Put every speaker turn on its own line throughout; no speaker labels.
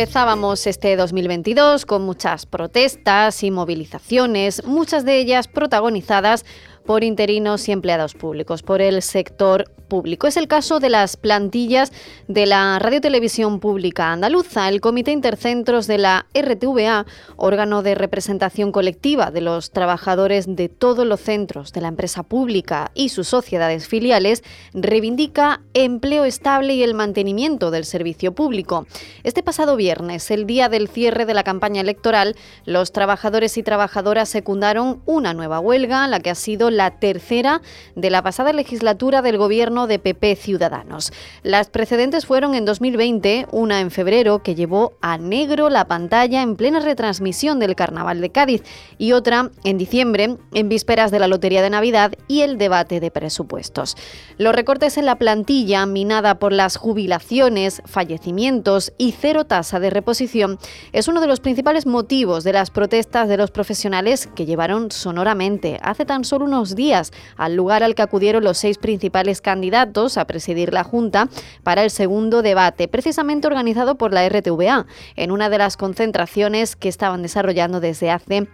Empezábamos este 2022 con muchas protestas y movilizaciones, muchas de ellas protagonizadas por interinos y empleados públicos, por el sector público. Es el caso de las plantillas de la Radio Televisión Pública Andaluza. El Comité Intercentros de la RTVA, órgano de representación colectiva de los trabajadores de todos los centros de la empresa pública y sus sociedades filiales, reivindica empleo estable y el mantenimiento del servicio público. Este pasado viernes, el día del cierre de la campaña electoral, los trabajadores y trabajadoras secundaron una nueva huelga, la que ha sido la tercera de la pasada legislatura del gobierno de PP Ciudadanos. Las precedentes fueron en 2020, una en febrero que llevó a negro la pantalla en plena retransmisión del Carnaval de Cádiz y otra en diciembre, en vísperas de la Lotería de Navidad y el debate de presupuestos. Los recortes en la plantilla, minada por las jubilaciones, fallecimientos y cero tasa de reposición, es uno de los principales motivos de las protestas de los profesionales que llevaron sonoramente hace tan solo unos días al lugar al que acudieron los seis principales candidatos a presidir la Junta para el segundo debate, precisamente organizado por la RTVA, en una de las concentraciones que estaban desarrollando desde hace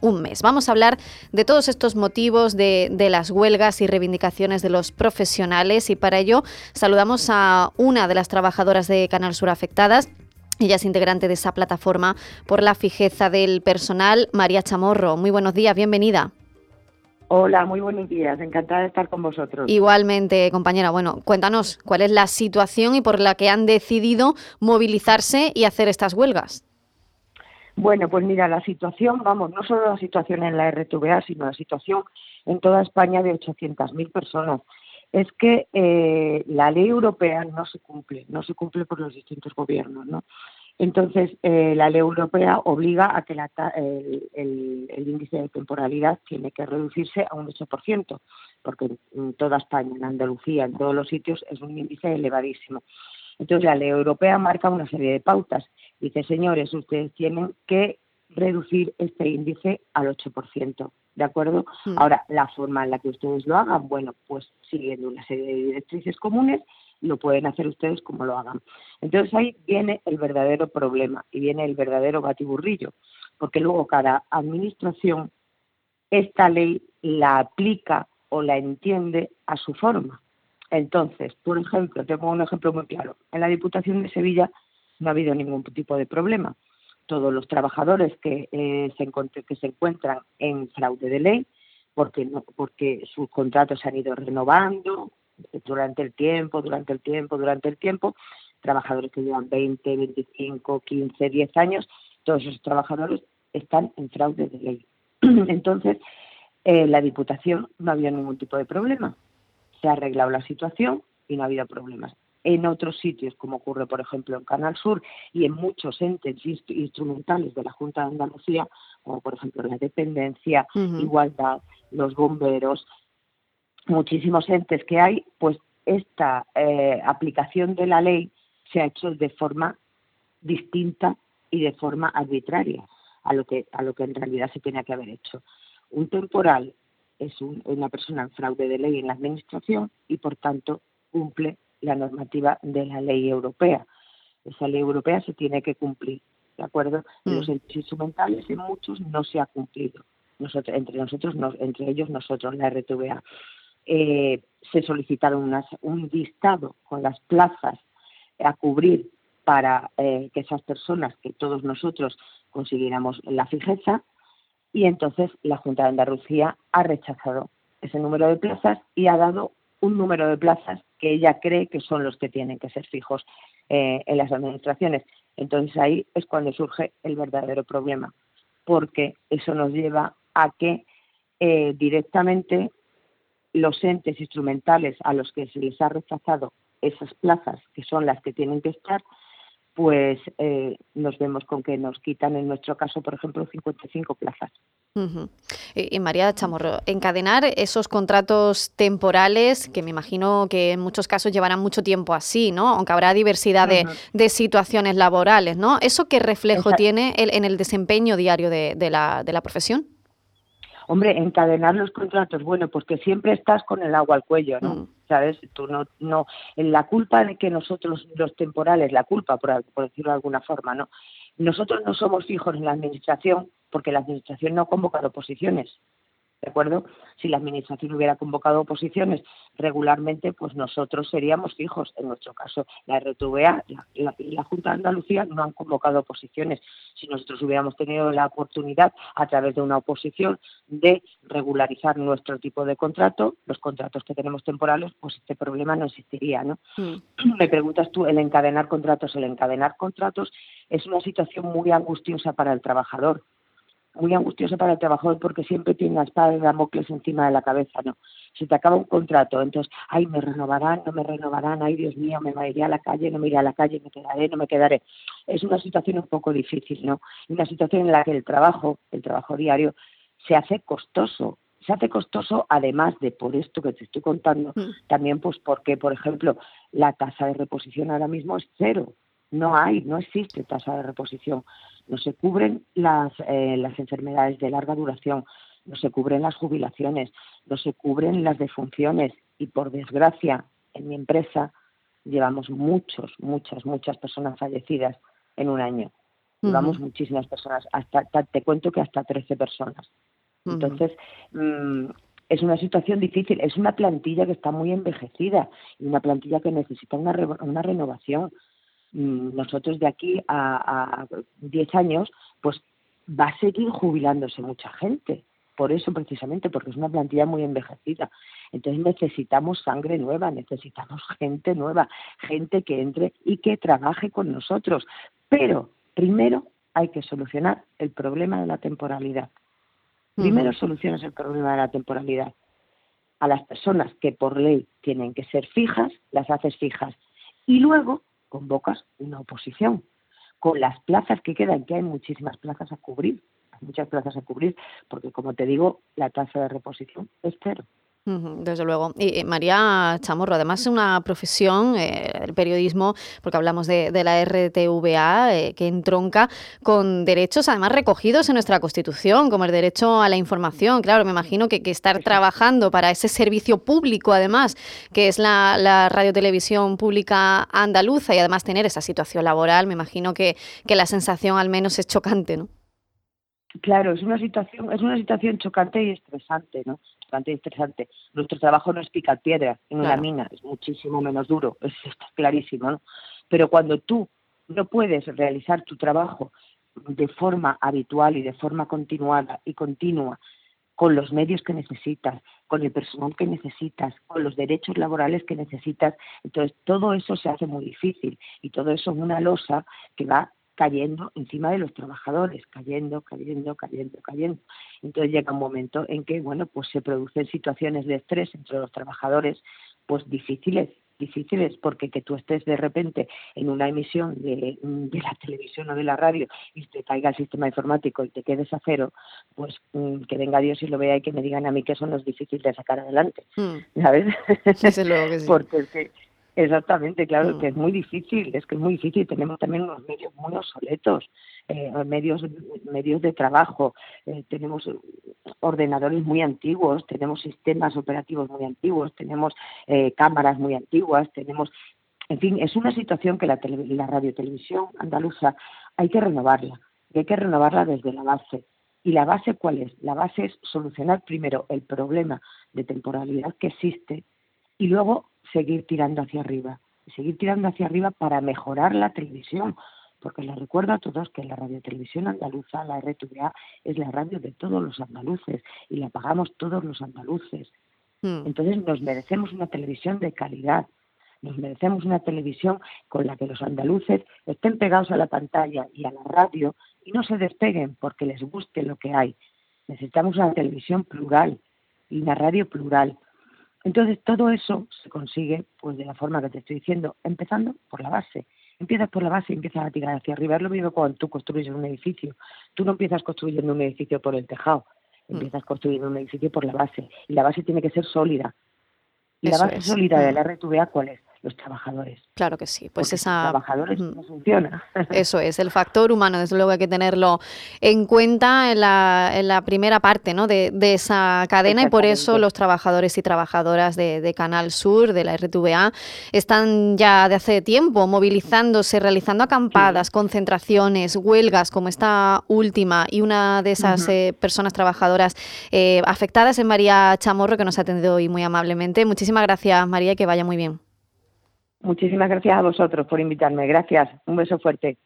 un mes. Vamos a hablar de todos estos motivos de, de, las huelgas y reivindicaciones de los profesionales y para ello saludamos a una de las trabajadoras de Canal Sur afectadas. Ella es integrante de esa plataforma por la fijeza del personal, María Chamorro. Muy buenos días, bienvenida.
Hola, muy buenos días. Encantada de estar con vosotros.
Igualmente, compañera. Bueno, cuéntanos cuál es la situación y por la que han decidido movilizarse y hacer estas huelgas.
Bueno, pues mira, la situación, vamos, no solo la situación en la RTVA, sino la situación en toda España de 800.000 personas. Es que eh, la ley europea no se cumple, no se cumple por los distintos gobiernos, ¿no? Entonces, eh, la ley europea obliga a que el, índice de temporalidad tiene que reducirse a un 8%, porque en toda España, en Andalucía, en todos los sitios, es un índice elevadísimo. Entonces, la ley europea marca una serie de pautas. Dice, señores, ustedes tienen que reducir este índice al 8%. ¿De acuerdo? Mm. Ahora, la forma en la que ustedes lo hagan, bueno, pues siguiendo una serie de directrices comunes lo pueden hacer ustedes como lo hagan. Entonces ahí viene el verdadero problema y viene el verdadero batiburrillo, porque luego cada administración esta ley la aplica o la entiende a su forma. Entonces, por ejemplo, tengo un ejemplo muy claro. En la Diputación de Sevilla no ha habido ningún tipo de problema. Todos los trabajadores que, eh, se, que se encuentran en fraude de ley, porque, no, porque sus contratos se han ido renovando, durante el tiempo, durante el tiempo, durante el tiempo, trabajadores que llevan 20, 25, 15, 10 años, todos esos trabajadores están en fraude de ley. Entonces, eh, la Diputación no había ningún tipo de problema. Se ha arreglado la situación y no ha habido problemas. En otros sitios, como ocurre, por ejemplo, en Canal Sur y en muchos entes instrumentales de la Junta de Andalucía, como por ejemplo la dependencia, igualdad, los bomberos, muchísimos entes que hay, pues esta eh, aplicación de la ley se ha hecho de forma distinta y de forma arbitraria a lo que a lo que en realidad se tenía que haber hecho. Un temporal es una persona en fraude de ley en la administración y por tanto cumple la normativa de la ley europea. Esa ley europea se tiene que cumplir, ¿de acuerdo? En los mm. entes instrumentales en muchos no se ha cumplido. Nosotros, entre nosotros, entre ellos nosotros, la RTVA. Eh, se solicitaron un listado con las plazas a cubrir para eh, que esas personas, que todos nosotros consiguiéramos la fijeza, y entonces la Junta de Andalucía ha rechazado ese número de plazas y ha dado un número de plazas que ella cree que son los que tienen que ser fijos eh, en las administraciones. Entonces ahí es cuando surge el verdadero problema, porque eso nos lleva a que directamente los entes instrumentales a los que se les ha rechazado esas plazas, que son las que tienen que estar, pues eh, nos vemos con que nos quitan, en nuestro caso, por ejemplo, 55 plazas.
y, María Chamorro, encadenar esos contratos temporales, que me imagino que en muchos casos llevarán mucho tiempo así, ¿no? Aunque habrá diversidad de, situaciones laborales, ¿no? ¿Eso qué reflejo tiene en el desempeño diario de, la, de la profesión?
Hombre, encadenar los contratos, bueno, pues que siempre estás con el agua al cuello, ¿no? Mm. ¿Sabes? Tú no, no, la culpa de que nosotros, los temporales, la culpa, por, por decirlo de alguna forma, ¿no? Nosotros no somos fijos en la administración porque la administración no ha convocado posiciones. ¿De acuerdo? Si la Administración hubiera convocado oposiciones regularmente, pues nosotros seríamos fijos. En nuestro caso, la RTVA, la, la, Junta de Andalucía no han convocado oposiciones. Si nosotros hubiéramos tenido la oportunidad, a través de una oposición, de regularizar nuestro tipo de contrato, los contratos que tenemos temporales, pues este problema no existiría, ¿no? Mm. Me preguntas tú, el encadenar contratos, el encadenar contratos es una situación muy angustiosa para el trabajador muy angustioso para el trabajador porque siempre tiene la espada de Damocles encima de la cabeza, ¿no? Se te acaba un contrato, entonces, ay, me renovarán, no me renovarán, ay, Dios mío, me iré a la calle, no me iré a la calle, me quedaré, no me quedaré. Es una situación un poco difícil, ¿no? Una situación en la que el trabajo, el trabajo diario, se hace costoso. Se hace costoso además de por esto que te estoy contando, mm. también pues porque, por ejemplo, la tasa de reposición ahora mismo es cero. No hay, no existe tasa de reposición no se cubren las, eh, las enfermedades de larga duración, no se cubren las jubilaciones, no se cubren las defunciones y por desgracia en mi empresa llevamos muchos, muchas, muchas personas fallecidas en un año. Llevamos muchísimas personas, hasta te cuento que hasta 13 personas. Entonces, mm, es una situación difícil, es una plantilla que está muy envejecida y una plantilla que necesita una, una renovación. Mm, nosotros de aquí a, 10 años, pues va a seguir jubilándose mucha gente. Por eso, precisamente, porque es una plantilla muy envejecida. Entonces necesitamos sangre nueva, necesitamos gente nueva, gente que entre y que trabaje con nosotros. Pero primero hay que solucionar el problema de la temporalidad. Primero solucionas el problema de la temporalidad. A las personas que por ley tienen que ser fijas, las haces fijas. Y luego convocas una oposición. Con las plazas que quedan, que hay muchísimas plazas a cubrir, muchas plazas a cubrir, porque como te digo, la tasa de reposición es cero.
Desde luego. Y María Chamorro, además es una profesión, eh, el periodismo, porque hablamos de, la RTVA, eh, que entronca con derechos además recogidos en nuestra Constitución, como el derecho a la información. Claro, me imagino que, estar trabajando para ese servicio público, además, que es la, la radiotelevisión pública andaluza, y además tener esa situación laboral, me imagino que, que la sensación al menos es chocante, ¿no?
Claro, es una situación, es una situación chocante y estresante, ¿no? Chocante y estresante. Nuestro trabajo no es picar piedra en una mina, es muchísimo menos duro, es, está clarísimo, ¿no? Pero cuando tú no puedes realizar tu trabajo de forma habitual y de forma continuada y continua, con los medios que necesitas, con el personal que necesitas, con los derechos laborales que necesitas, entonces todo eso se hace muy difícil y todo eso es una losa que va cayendo encima de los trabajadores, cayendo, cayendo, cayendo, cayendo. Entonces llega un momento en que, bueno, pues se producen situaciones de estrés entre los trabajadores, pues difíciles, difíciles, porque que tú estés de repente en una emisión de, la televisión o de la radio y te caiga el sistema informático y te quedes a cero, pues mm, que venga Dios y lo vea y que me digan a mí que eso no es difícil de sacar adelante, mm. ¿sabes? porque que, Exactamente, claro, que es mm. muy difícil, es que es muy difícil. Tenemos también unos medios muy obsoletos, eh, medios, medios de trabajo, eh, tenemos ordenadores muy antiguos, tenemos sistemas operativos muy antiguos, tenemos eh, cámaras muy antiguas, tenemos, en fin, es una situación que la, la radiotelevisión andaluza hay que renovarla, hay que renovarla desde la base. ¿Y la base cuál es? La base es solucionar primero el problema de temporalidad que existe y luego seguir tirando hacia arriba, seguir tirando hacia arriba para mejorar la televisión, porque les recuerdo a todos que la radiotelevisión andaluza, la RTVA, es la radio de todos los andaluces y la pagamos todos los andaluces. Hmm. Entonces nos merecemos una televisión de calidad, nos merecemos una televisión con la que los andaluces estén pegados a la pantalla y a la radio y no se despeguen porque les guste lo que hay. Necesitamos una televisión plural y una radio plural entonces, todo eso se consigue pues de la forma que te estoy diciendo, empezando por la base, Empiezas por la base y empiezas a tirar hacia arriba. Es lo mismo cuando tú construyes un edificio. Tú no empiezas construyendo un edificio por el tejado, mm. empiezas construyendo un edificio por la base. Y la base tiene que ser sólida. Y la base sólida de mm. la RTVA, ¿cuál es? Los trabajadores.
Claro que sí, pues esa...
trabajadores no funciona.
Eso es, el factor humano, desde luego hay que tenerlo en cuenta en la, en la primera parte ¿no? de, de esa cadena y por eso los trabajadores y trabajadoras de, de, Canal Sur, de la RTVA, están ya de hace tiempo movilizándose, realizando acampadas, concentraciones, huelgas como esta última y una de esas eh, personas trabajadoras eh, afectadas es María Chamorro que nos ha atendido hoy muy amablemente. Muchísimas gracias María y que vaya muy bien.
Muchísimas gracias a vosotros por invitarme. Gracias. Un beso fuerte.